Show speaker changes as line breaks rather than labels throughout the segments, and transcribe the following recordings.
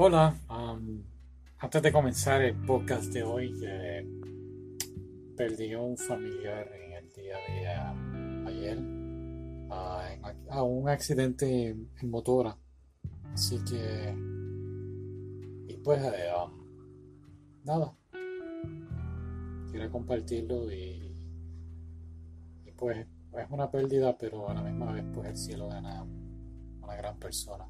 Hola, um, antes de comenzar el podcast de hoy, eh, perdí un familiar en el día de um, ayer uh, a un accidente en motora. Así que, y pues, eh, um, nada, quiero compartirlo y, y, pues es una pérdida, pero a la misma vez pues el cielo gana una gran persona.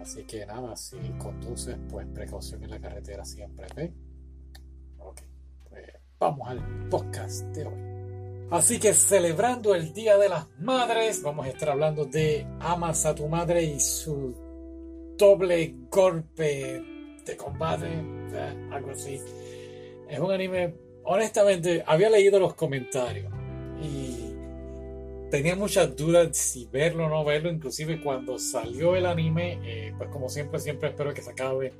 Así que nada, si conduces, pues precaución en la carretera siempre, ¿ok? Ok, pues vamos al podcast de hoy. Así que celebrando el Día de las Madres, vamos a estar hablando de Amas a tu madre y su doble golpe de combate, algo así. Es un anime, honestamente, había leído los comentarios y tenía muchas dudas si verlo o no verlo, inclusive cuando salió el anime, eh, pues como siempre, siempre espero que se acabe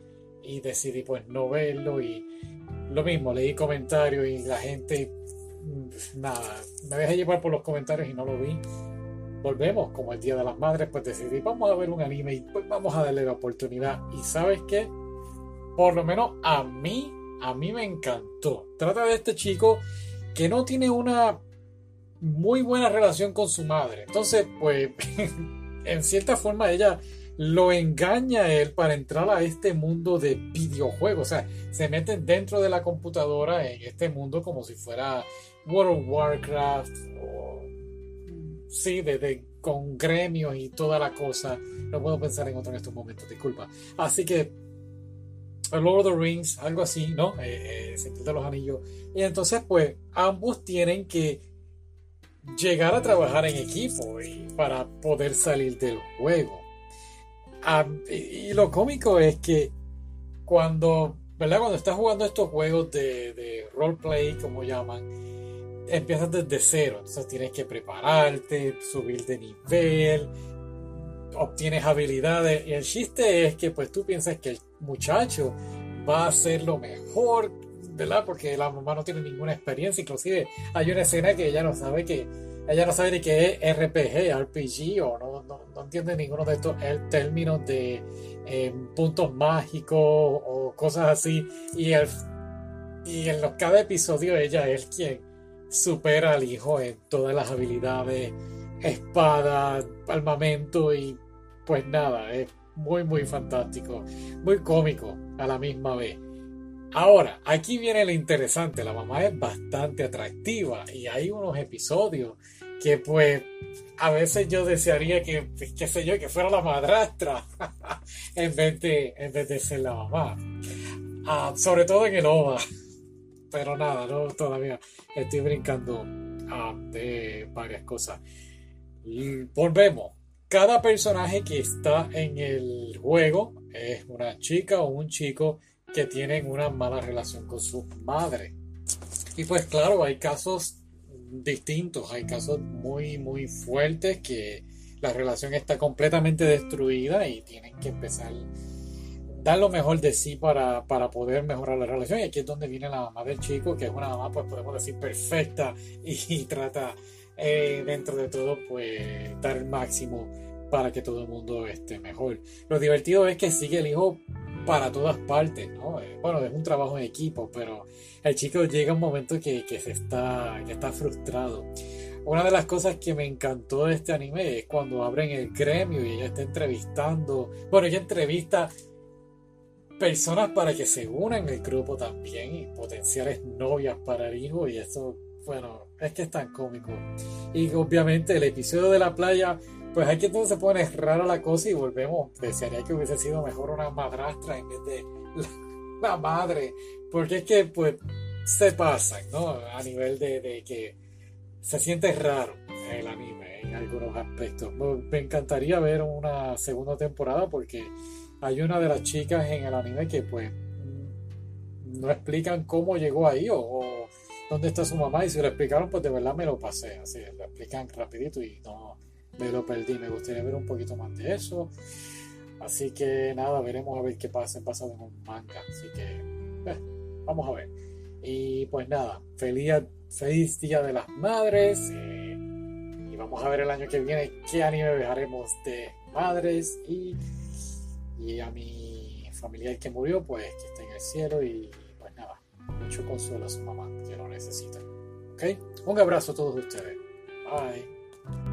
y decidí pues no verlo y lo mismo, leí comentarios y la gente, mm, nada, me dejé llevar por los comentarios y no lo vi. Volvemos, como el Día de las Madres, pues decidí, vamos a ver un anime y pues vamos a darle la oportunidad. Y sabes qué, por lo menos a mí, a mí me encantó. Trata de este chico que no tiene una muy buena relación con su madre. Entonces, pues, en cierta forma ella lo engaña a él para entrar a este mundo de videojuegos. O sea, se meten dentro de la computadora en este mundo como si fuera World of Warcraft o... Sí, de, con gremios y toda la cosa. No puedo pensar en otro en estos momentos, disculpa. Así que Lord of the Rings, algo así, ¿no? Eh, eh de los Anillos. Y entonces, pues, ambos tienen que llegar a trabajar en equipo y para poder salir del juego. y, lo cómico es que cuando, ¿verdad? Cuando estás jugando estos juegos de, de roleplay, como llaman, empiezas desde cero. Entonces tienes que prepararte, subir de nivel, obtienes habilidades. Y el chiste es que pues tú piensas que el muchacho va a hacer lo mejor ¿verdad? Porque la mamá no tiene ninguna experiencia, inclusive hay una escena que ella no sabe que ella no sabe ni qué es RPG, RPG o no, no, entiende ninguno de estos términos de eh, puntos mágicos o cosas así y, el, y en los, cada episodio ella es quien supera al hijo en todas las habilidades, espada, armamento y pues nada, es muy muy fantástico, muy cómico a la misma vez. Ahora, aquí viene lo interesante, la mamá es bastante atractiva y hay unos episodios que pues a veces yo desearía que, qué sé yo, que fuera la madrastra en, vez de, en vez de ser la mamá. Ah, sobre todo en el OVA. Pero nada, no todavía estoy brincando ah, de varias cosas. volvemos. Cada personaje que está en el juego es una chica o un chico que tienen una mala relación con su madre. Y pues claro, hay casos distintos, hay casos muy, muy fuertes que la relación está completamente destruida y tienen que empezar dar lo mejor de sí para, para poder mejorar la relación. Y aquí es donde viene la mamá del chico, que es una mamá, pues podemos decir, perfecta y, trata eh, dentro de todo, pues dar el máximo para que todo el mundo esté mejor. Lo divertido es que sigue el hijo para todas partes, ¿no? Eh, bueno, es un trabajo en equipo, pero el chico llega un momento que, que, se está, que está frustrado. Una de las cosas que me encantó de este anime es cuando abren el gremio y ella está entrevistando, bueno, ella entrevista personas para que se unan al grupo también y potenciales novias para el hijo y eso, bueno, es que es tan cómico. Y obviamente el episodio de la playa pues aquí entonces se pone rara la cosa y volvemos. Desearía que hubiese sido mejor una madrastra en vez de la, madre. Porque es que, pues, se pasan, ¿no? A nivel de, que se siente raro el anime en algunos aspectos. Me encantaría ver una segunda temporada porque hay una de las chicas en el anime que, pues, no explican cómo llegó ahí o, o dónde está su mamá. Y si lo explicaron, pues de verdad me lo pasé. Así, lo explican rapidito y no me lo perdí. Me gustaría ver un poquito más de eso. Así que nada, veremos a ver qué pasa en pasado en un manga. Así que eh, vamos a ver. Y pues nada, feliz, feliz Día de las Madres. Eh, y vamos a ver el año que viene qué anime dejaremos de madres. Y, y a mi familiar que murió, pues que esté en el cielo y pues nada, mucho consuelo a su mamá que lo necesita. ¿Ok? Un abrazo a todos ustedes. Bye.